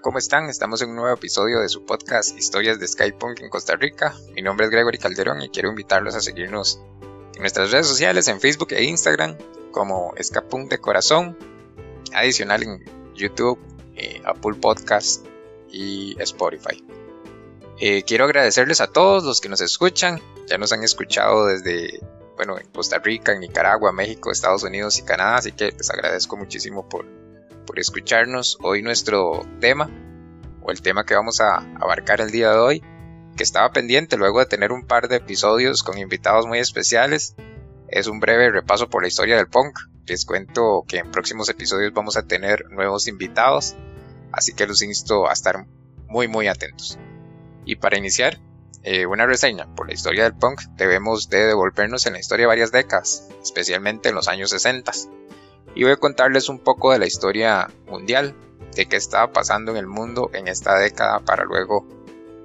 ¿cómo están? Estamos en un nuevo episodio de su podcast Historias de Skypunk en Costa Rica. Mi nombre es Gregory Calderón y quiero invitarlos a seguirnos en nuestras redes sociales, en Facebook e Instagram, como Escapunk de Corazón, adicional en YouTube, eh, Apple Podcast y Spotify. Eh, quiero agradecerles a todos los que nos escuchan, ya nos han escuchado desde bueno, en Costa Rica, en Nicaragua, México, Estados Unidos y Canadá, así que les agradezco muchísimo por, por escucharnos. Hoy nuestro tema, o el tema que vamos a abarcar el día de hoy, que estaba pendiente luego de tener un par de episodios con invitados muy especiales, es un breve repaso por la historia del punk. Les cuento que en próximos episodios vamos a tener nuevos invitados, así que los insto a estar muy muy atentos. Y para iniciar, eh, una reseña por la historia del punk, debemos de devolvernos en la historia varias décadas, especialmente en los años 60. Y voy a contarles un poco de la historia mundial, de qué estaba pasando en el mundo en esta década para luego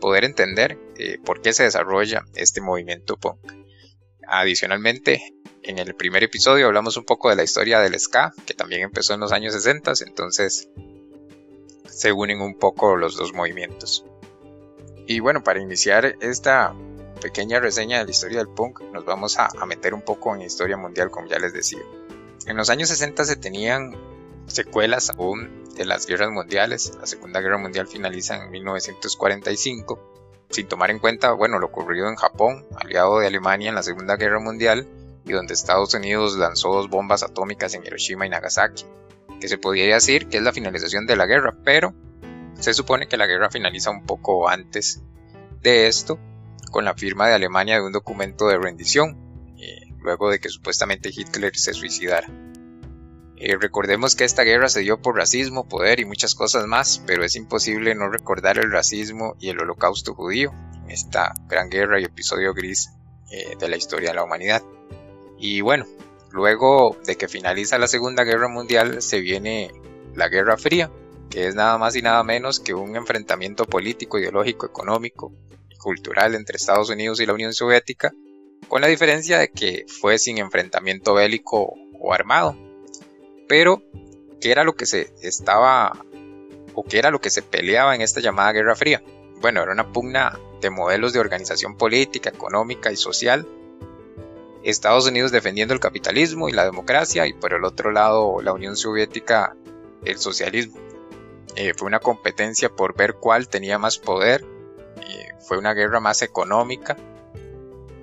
poder entender eh, por qué se desarrolla este movimiento punk. Adicionalmente, en el primer episodio hablamos un poco de la historia del ska, que también empezó en los años 60, entonces se unen un poco los dos movimientos. Y bueno, para iniciar esta pequeña reseña de la historia del punk, nos vamos a, meter un poco en historia mundial, como ya les decía. En los años 60 se tenían secuelas aún de las guerras mundiales. La Segunda Guerra Mundial finaliza en 1945, sin tomar en cuenta, bueno, lo ocurrido en Japón, aliado de Alemania en la Segunda Guerra Mundial, y donde Estados Unidos lanzó dos bombas atómicas en Hiroshima y Nagasaki, que se podría decir que es la finalización de la guerra, pero se supone que la guerra finaliza un poco antes de esto, con la firma de Alemania de un documento de rendición, luego de que supuestamente Hitler se suicidara. Eh, recordemos que esta guerra se dio por racismo, poder y muchas cosas más, pero es imposible no recordar el racismo y el holocausto judío en esta gran guerra y episodio gris eh, de la historia de la humanidad. Y bueno, luego de que finaliza la Segunda Guerra Mundial se viene la Guerra Fría, que es nada más y nada menos que un enfrentamiento político, ideológico, económico y cultural entre Estados Unidos y la Unión Soviética, con la diferencia de que fue sin enfrentamiento bélico o armado. Pero, ¿qué era lo que se estaba o qué era lo que se peleaba en esta llamada Guerra Fría? Bueno, era una pugna de modelos de organización política, económica y social. Estados Unidos defendiendo el capitalismo y la democracia y por el otro lado la Unión Soviética el socialismo. Eh, fue una competencia por ver cuál tenía más poder, fue una guerra más económica,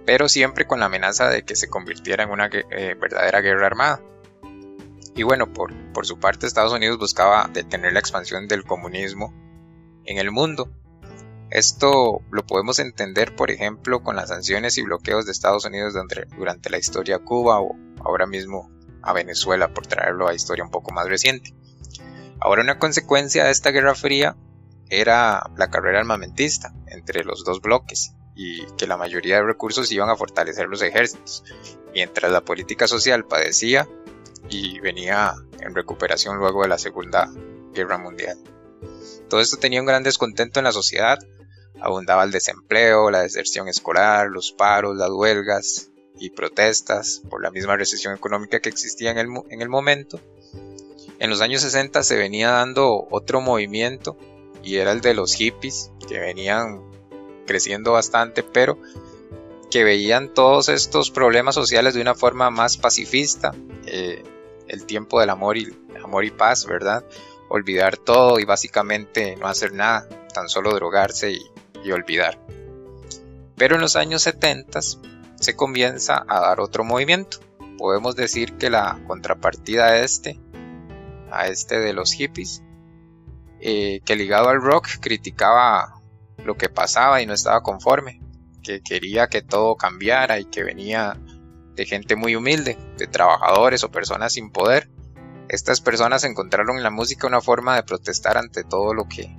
pero siempre con la amenaza de que se convirtiera en una eh, verdadera guerra armada. Y bueno, por, por su parte Estados Unidos buscaba detener la expansión del comunismo en el mundo. Esto lo podemos entender, por ejemplo, con las sanciones y bloqueos de Estados Unidos durante la historia a Cuba o ahora mismo a Venezuela, por traerlo a historia un poco más reciente. Ahora una consecuencia de esta Guerra Fría era la carrera armamentista entre los dos bloques y que la mayoría de recursos iban a fortalecer los ejércitos, mientras la política social padecía y venía en recuperación luego de la Segunda Guerra Mundial. Todo esto tenía un gran descontento en la sociedad, abundaba el desempleo, la deserción escolar, los paros, las huelgas y protestas por la misma recesión económica que existía en el, en el momento, en los años 60 se venía dando otro movimiento y era el de los hippies que venían creciendo bastante pero que veían todos estos problemas sociales de una forma más pacifista eh, el tiempo del amor y amor y paz verdad olvidar todo y básicamente no hacer nada tan solo drogarse y, olvidar. Pero en los años 70 se comienza a dar otro movimiento. Podemos decir que la contrapartida de este a este de los hippies, eh, que ligado al rock criticaba lo que pasaba y no estaba conforme, que quería que todo cambiara y que venía de gente muy humilde, de trabajadores o personas sin poder. Estas personas encontraron en la música una forma de protestar ante todo lo que,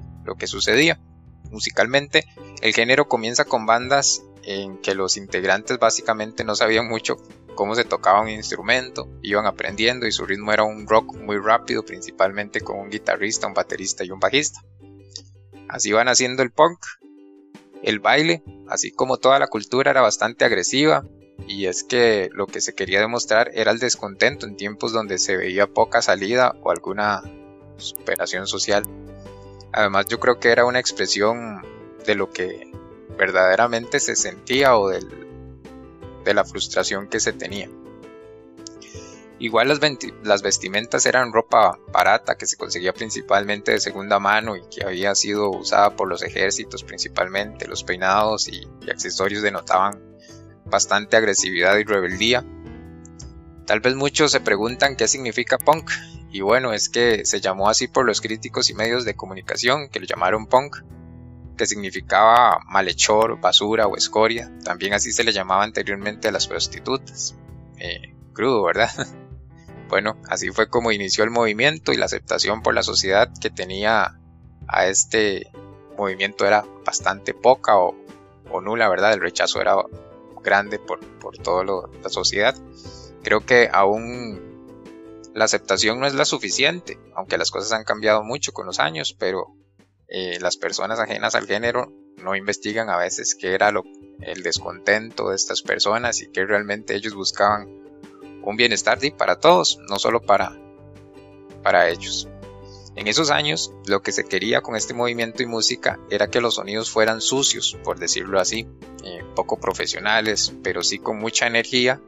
sucedía. Musicalmente, el género comienza con bandas en que los integrantes básicamente no sabían mucho cómo se tocaba un instrumento, iban aprendiendo y su ritmo era un rock muy rápido, principalmente con un guitarrista, un baterista y un bajista. Así iban haciendo el punk. El baile, así como toda la cultura, era bastante agresiva, y es que lo que se quería demostrar era el descontento en tiempos donde se veía poca salida o alguna superación social. Además yo creo que era una expresión de lo que verdaderamente se sentía o de la frustración que se tenía. Igual las, vestimentas eran ropa barata que se conseguía principalmente de segunda mano y que había sido usada por los ejércitos principalmente. Los peinados y, y accesorios denotaban bastante agresividad y rebeldía. Tal vez muchos se preguntan qué significa punk, y bueno, es que se llamó así por los críticos y medios de comunicación que lo llamaron punk, que significaba malhechor, basura o escoria. También así se le llamaba anteriormente a las prostitutas. Eh, crudo, ¿verdad? Bueno, así fue como inició el movimiento y la aceptación por la sociedad que tenía a este movimiento era bastante poca o, nula, ¿verdad? El rechazo era grande por, por toda la sociedad. Creo que aún la aceptación no es la suficiente, aunque las cosas han cambiado mucho con los años, pero eh, las personas ajenas al género no investigan a veces qué era lo, el descontento de estas personas y qué realmente ellos buscaban un bienestar para todos, no solo para, para ellos. En esos años, lo que se quería con este movimiento y música era que los sonidos fueran sucios, por decirlo así, eh, poco profesionales, pero sí con mucha energía.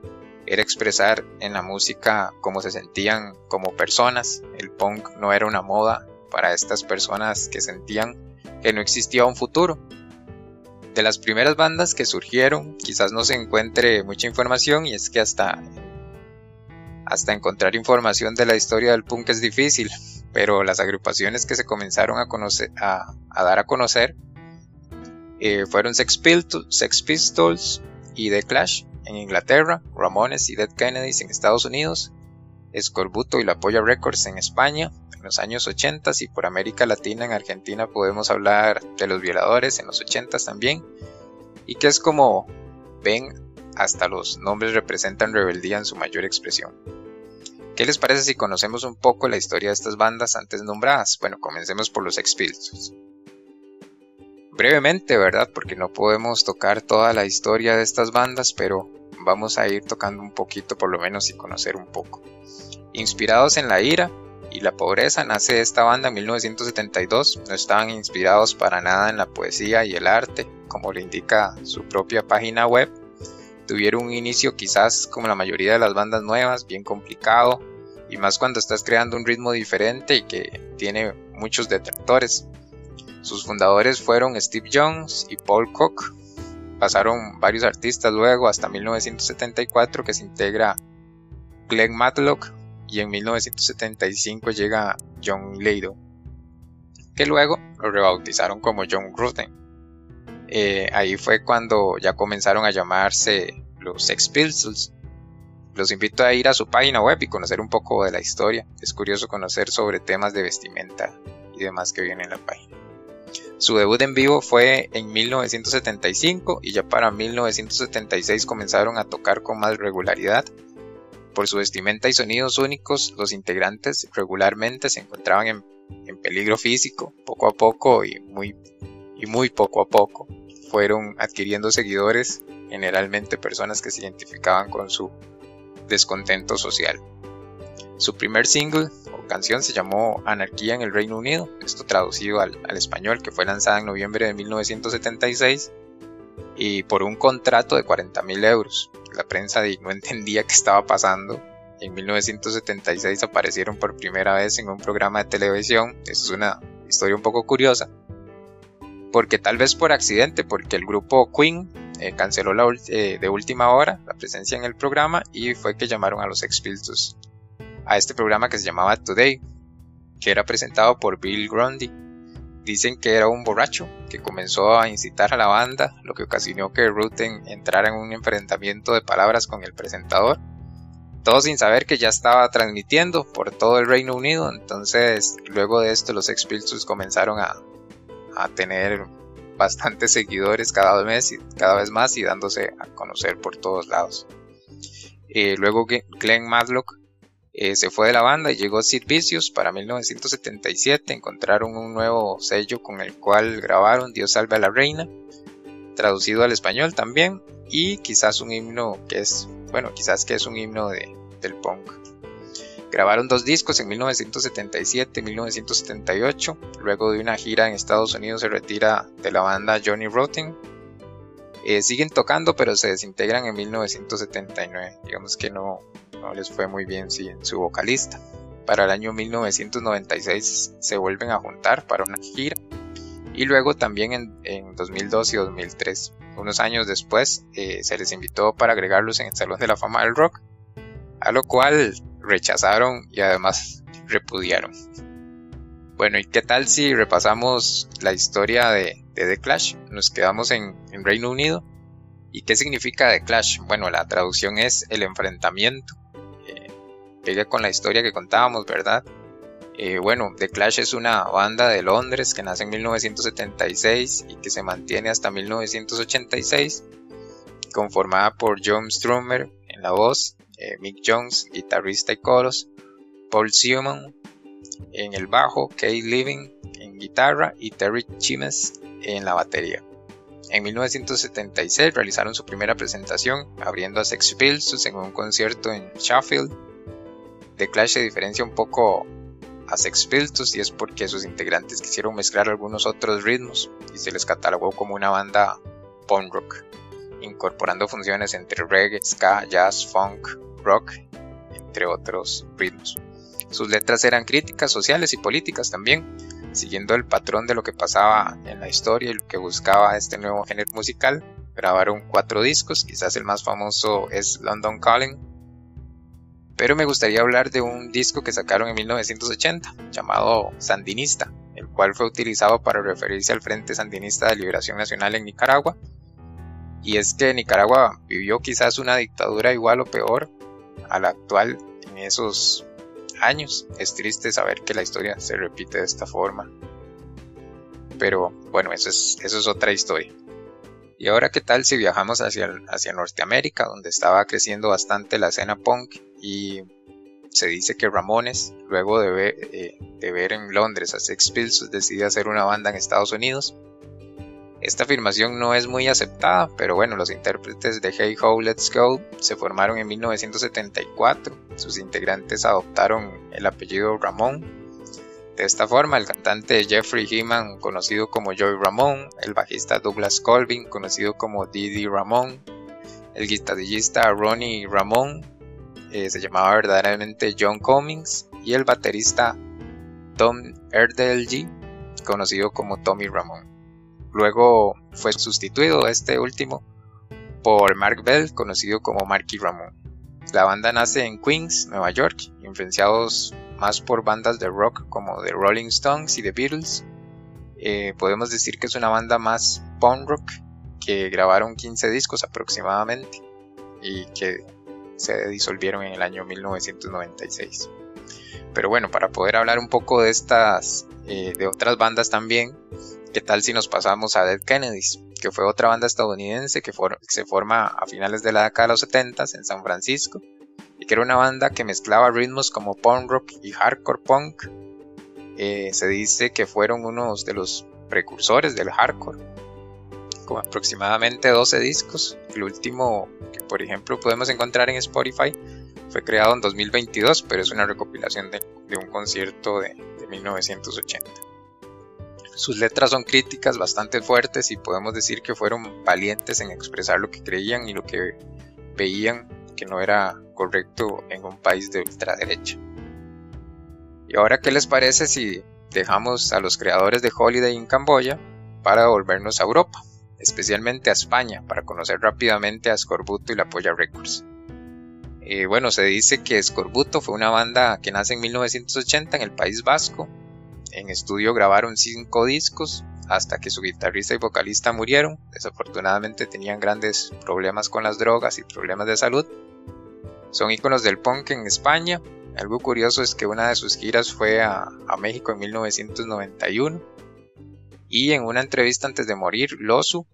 Era expresar en la música cómo se sentían como personas. El punk no era una moda para estas personas que sentían que no existía un futuro. De las primeras bandas que surgieron, quizás no se encuentre mucha información y es que hasta hasta encontrar información de la historia del punk es difícil, pero las agrupaciones que se comenzaron a, dar a conocer eh, fueron Sex Pistols, y The Clash en Inglaterra, Ramones y Dead Kennedys en Estados Unidos, Escorbuto y La Polla Records en España en los años 80 y por América Latina en Argentina podemos hablar de Los Violadores en los 80 también y que es como ven hasta los nombres representan rebeldía en su mayor expresión. ¿Qué les parece si conocemos un poco la historia de estas bandas antes nombradas? Bueno, comencemos por los Expiltos. Brevemente, ¿verdad? Porque no podemos tocar toda la historia de estas bandas, pero vamos a ir tocando un poquito por lo menos y conocer un poco. Inspirados en la ira y la pobreza, nace esta banda en 1972. No estaban inspirados para nada en la poesía y el arte, como le indica su propia página web, tuvieron un inicio quizás como la mayoría de las bandas nuevas, bien complicado, y más cuando estás creando un ritmo diferente y que tiene muchos detractores. Sus fundadores fueron Steve Jones y Paul Cook. Pasaron varios artistas luego hasta 1974 que se integra Glenn Matlock y en 1975 llega John Lado, que luego lo rebautizaron como John Ruten. Eh, ahí fue cuando ya comenzaron a llamarse los Sex Pistols. Los invito a ir a su página web y conocer un poco de la historia. Es curioso conocer sobre temas de vestimenta y demás que vienen en la página. Su debut en vivo fue en 1975 y ya para 1976 comenzaron a tocar con más regularidad. Por su vestimenta y sonidos únicos, los integrantes regularmente se encontraban en, en peligro físico, poco a poco y muy y muy poco a poco fueron adquiriendo seguidores, generalmente personas que se identificaban con su descontento social. Su primer single o canción se llamó Anarquía en el Reino Unido, esto traducido al, español, que fue lanzada en noviembre de 1976 y por un contrato de 40 mil euros. La prensa no entendía qué estaba pasando. En 1976 aparecieron por primera vez en un programa de televisión. Eso es una historia un poco curiosa porque tal vez por accidente, porque el grupo Queen eh, canceló eh, de última hora la presencia en el programa y fue que llamaron a los Expiltus a este programa que se llamaba Today, que era presentado por Bill Grundy. Dicen que era un borracho que comenzó a incitar a la banda, lo que ocasionó que Ruten entrara en un enfrentamiento de palabras con el presentador. Todo sin saber que ya estaba transmitiendo por todo el Reino Unido. Entonces, luego de esto, los Expiltus comenzaron a, a tener bastantes seguidores cada vez, cada vez más y dándose a conocer por todos lados. Eh, luego Glenn Matlock eh, se fue de la banda y llegó Sid Vicious para 1977. Encontraron un nuevo sello con el cual grabaron Dios salve a la reina, traducido al español también, y quizás un himno que es, bueno, quizás que es un himno de, del punk. Grabaron dos discos en 1977 y 1978. Luego de una gira en Estados Unidos se retira de la banda Johnny Rotten. Eh, siguen tocando pero se desintegran en 1979. Digamos que no, les fue muy bien en su vocalista. Para el año 1996 se vuelven a juntar para una gira. Y luego también en, en 2002 y 2003. Unos años después eh, se les invitó para agregarlos en el Salón de la Fama del Rock. A lo cual rechazaron y además repudiaron. Bueno, ¿y qué tal si repasamos la historia de, The Clash? Nos quedamos en, Reino Unido. ¿Y qué significa The Clash? Bueno, la traducción es el enfrentamiento. Eh, con la historia que contábamos, ¿verdad? Eh, bueno, The Clash es una banda de Londres que nace en 1976 y que se mantiene hasta 1986, conformada por John Strummer en la voz, eh, Mick Jones, guitarrista y coros, Paul Simon en el bajo, Kate Living en guitarra y Terry Chimes en la batería. En 1976 realizaron su primera presentación abriendo a Sex Pistols en un concierto en Sheffield. The Clash se diferencia un poco a Sex Pistols y es porque sus integrantes quisieron mezclar algunos otros ritmos y se les catalogó como una banda punk rock, incorporando funciones entre reggae, ska, jazz, funk, rock, entre otros ritmos. Sus letras eran críticas sociales y políticas también, siguiendo el patrón de lo que pasaba en la historia y lo que buscaba este nuevo género musical. Grabaron cuatro discos, quizás el más famoso es London Calling, pero me gustaría hablar de un disco que sacaron en 1980 llamado Sandinista, el cual fue utilizado para referirse al Frente Sandinista de Liberación Nacional en Nicaragua. Y es que Nicaragua vivió quizás una dictadura igual o peor a la actual en esos años. Es triste saber que la historia se repite de esta forma. Pero bueno, eso es, eso es otra historia. Y ahora, ¿qué tal si viajamos hacia, hacia Norteamérica, donde estaba creciendo bastante la escena punk y se dice que Ramones, luego de ver, eh, de ver en Londres a Sex Pistols, decide hacer una banda en Estados Unidos esta afirmación no es muy aceptada, pero bueno, los intérpretes de Hey Ho Let's Go se formaron en 1974. Sus integrantes adoptaron el apellido Ramón. De esta forma, el cantante Jeffrey Heeman, conocido como Joey Ramón, el bajista Douglas Colvin, conocido como Didi Ramón, el guitarrista Ronnie Ramón, eh, se llamaba verdaderamente John Cummings, y el baterista Tom Erdelji, conocido como Tommy Ramón. Luego fue sustituido este último por Mark Bell, conocido como Marky Ramón. La banda nace en Queens, Nueva York, influenciados más por bandas de rock como The Rolling Stones y The Beatles. Eh, podemos decir que es una banda más punk rock que grabaron 15 discos aproximadamente y que se disolvieron en el año 1996. Pero bueno, para poder hablar un poco de estas, eh, de otras bandas también, ¿Qué tal si nos pasamos a Dead Kennedys? Que fue otra banda estadounidense que, se forma a finales de la década de los 70 en San Francisco y que era una banda que mezclaba ritmos como punk rock y hardcore punk. Eh, se dice que fueron unos de los precursores del hardcore, con aproximadamente 12 discos. El último que por ejemplo podemos encontrar en Spotify fue creado en 2022, pero es una recopilación de, un concierto de 1980. Sus letras son críticas bastante fuertes y podemos decir que fueron valientes en expresar lo que creían y lo que veían que no era correcto en un país de ultraderecha. Y ahora, ¿qué les parece si dejamos a los creadores de Holiday en Camboya para volvernos a Europa, especialmente a España, para conocer rápidamente a Scorbuto y la Polla Records? Eh, bueno, se dice que Scorbuto fue una banda que nace en 1980 en el País Vasco en estudio grabaron cinco discos hasta que su guitarrista y vocalista murieron. Desafortunadamente tenían grandes problemas con las drogas y problemas de salud. Son íconos del punk en España. Algo curioso es que una de sus giras fue a, México en 1991. Y en una entrevista antes de morir, Losu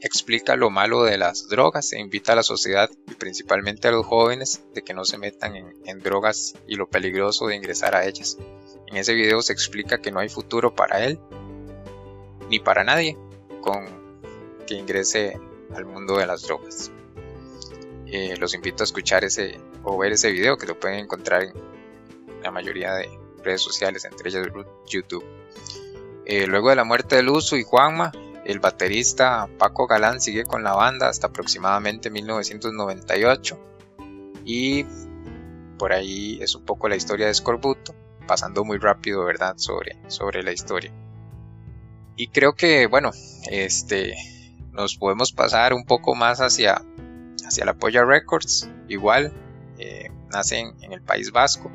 explica lo malo de las drogas e invita a la sociedad y principalmente a los jóvenes de que no se metan en drogas y lo peligroso de ingresar a ellas. En ese video se explica que no hay futuro para él ni para nadie con que ingrese al mundo de las drogas. Eh, los invito a escuchar ese o ver ese video que lo pueden encontrar la mayoría de redes sociales, entre ellas YouTube. Eh, luego de la muerte de Luzu y Juanma, el baterista Paco Galán sigue con la banda hasta aproximadamente 1998 y por ahí es un poco la historia de Scorbuto, pasando muy rápido, ¿verdad?, sobre, sobre la historia. Y creo que, bueno, este, nos podemos pasar un poco más hacia, hacia la Polla Records, igual, eh, nacen en el País Vasco.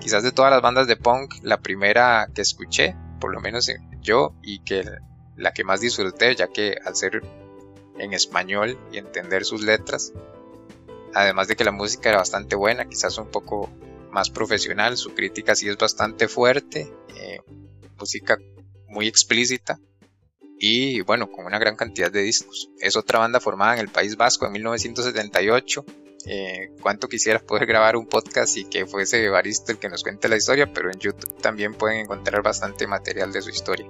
Quizás de todas las bandas de punk, la primera que escuché, por lo menos yo, y que la que más disfruté, ya que al ser en español y entender sus letras, además de que la música era bastante buena, quizás un poco más profesional, su crítica sí es bastante fuerte, eh, música muy explícita y bueno, con una gran cantidad de discos. Es otra banda formada en el País Vasco en 1978. Eh, cuánto quisiera poder grabar un podcast y que fuese Evaristo el que nos cuente la historia, pero en YouTube también pueden encontrar bastante material de su historia.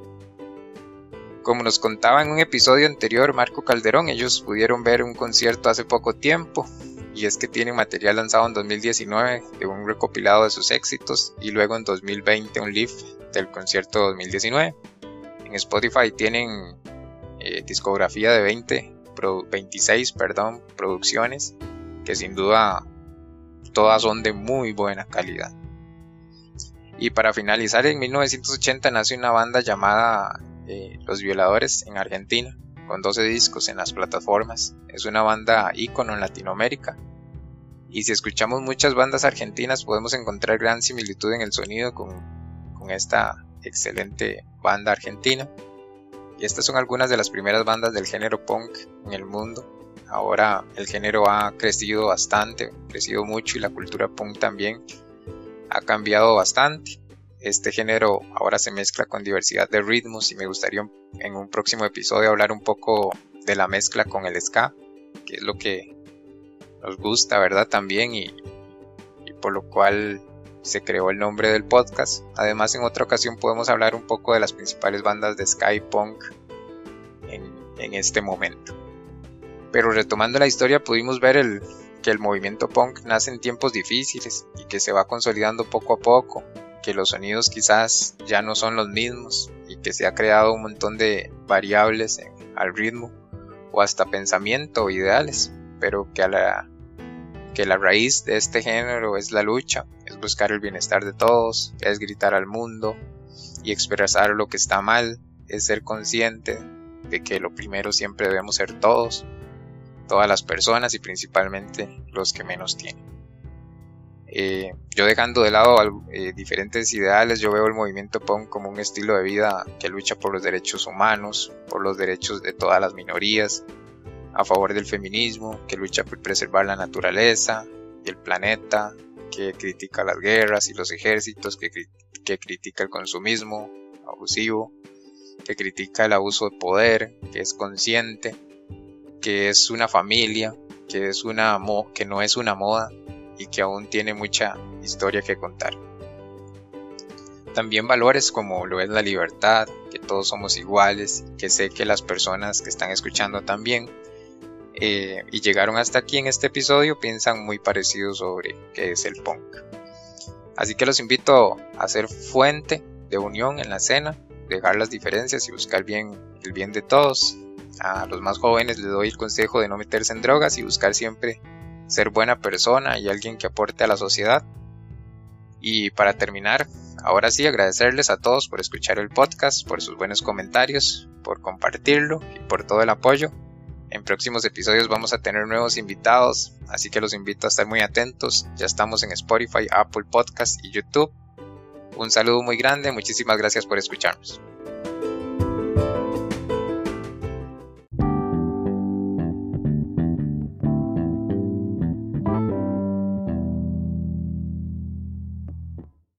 Como nos contaba en un episodio anterior Marco Calderón, ellos pudieron ver un concierto hace poco tiempo, y es que tienen material lanzado en 2019 de un recopilado de sus éxitos y luego en 2020 un live del concierto 2019. En Spotify tienen eh, discografía de 20, 26 perdón, producciones que sin duda todas son de muy buena calidad. Y para finalizar, en 1980 nace una banda llamada eh, Los Violadores en Argentina, con 12 discos en las plataformas. Es una banda ícono en Latinoamérica. Y si escuchamos muchas bandas argentinas podemos encontrar gran similitud en el sonido con, con esta excelente banda argentina. Y estas son algunas de las primeras bandas del género punk en el mundo. Ahora el género ha crecido bastante, crecido mucho y la cultura punk también ha cambiado bastante este género ahora se mezcla con diversidad de ritmos y me gustaría en un próximo episodio hablar un poco de la mezcla con el ska, que es lo que nos gusta, ¿verdad? También y, por lo cual se creó el nombre del podcast. Además, en otra ocasión podemos hablar un poco de las principales bandas de Sky Punk en, este momento. Pero retomando la historia, pudimos ver el, que el movimiento punk nace en tiempos difíciles y que se va consolidando poco a poco que los sonidos quizás ya no son los mismos y que se ha creado un montón de variables al ritmo o hasta pensamiento o ideales, pero que, la raíz de este género es la lucha, es buscar el bienestar de todos, es gritar al mundo y expresar lo que está mal, es ser consciente de que lo primero siempre debemos ser todos, todas las personas y principalmente los que menos tienen. Eh, yo dejando de lado eh, diferentes ideales, yo veo el movimiento punk como un estilo de vida que lucha por los derechos humanos, por los derechos de todas las minorías, a favor del feminismo, que lucha por preservar la naturaleza y el planeta, que critica las guerras y los ejércitos, que, critica el consumismo abusivo, que critica el abuso de poder, que es consciente, que es una familia, que, es una que no es una moda, que aún tiene mucha historia que contar. También valores como lo es la libertad, que todos somos iguales, que sé que las personas que están escuchando también eh, y llegaron hasta aquí en este episodio piensan muy parecido sobre qué es el punk. Así que los invito a ser fuente de unión en la escena, dejar las diferencias y buscar bien, el bien de todos. A los más jóvenes les doy el consejo de no meterse en drogas y buscar siempre ser buena persona y alguien que aporte a la sociedad. Y para terminar, ahora sí agradecerles a todos por escuchar el podcast, por sus buenos comentarios, por compartirlo y por todo el apoyo. En próximos episodios vamos a tener nuevos invitados, así que los invito a estar muy atentos. Ya estamos en Spotify, Apple Podcast y YouTube. Un saludo muy grande, muchísimas gracias por escucharnos.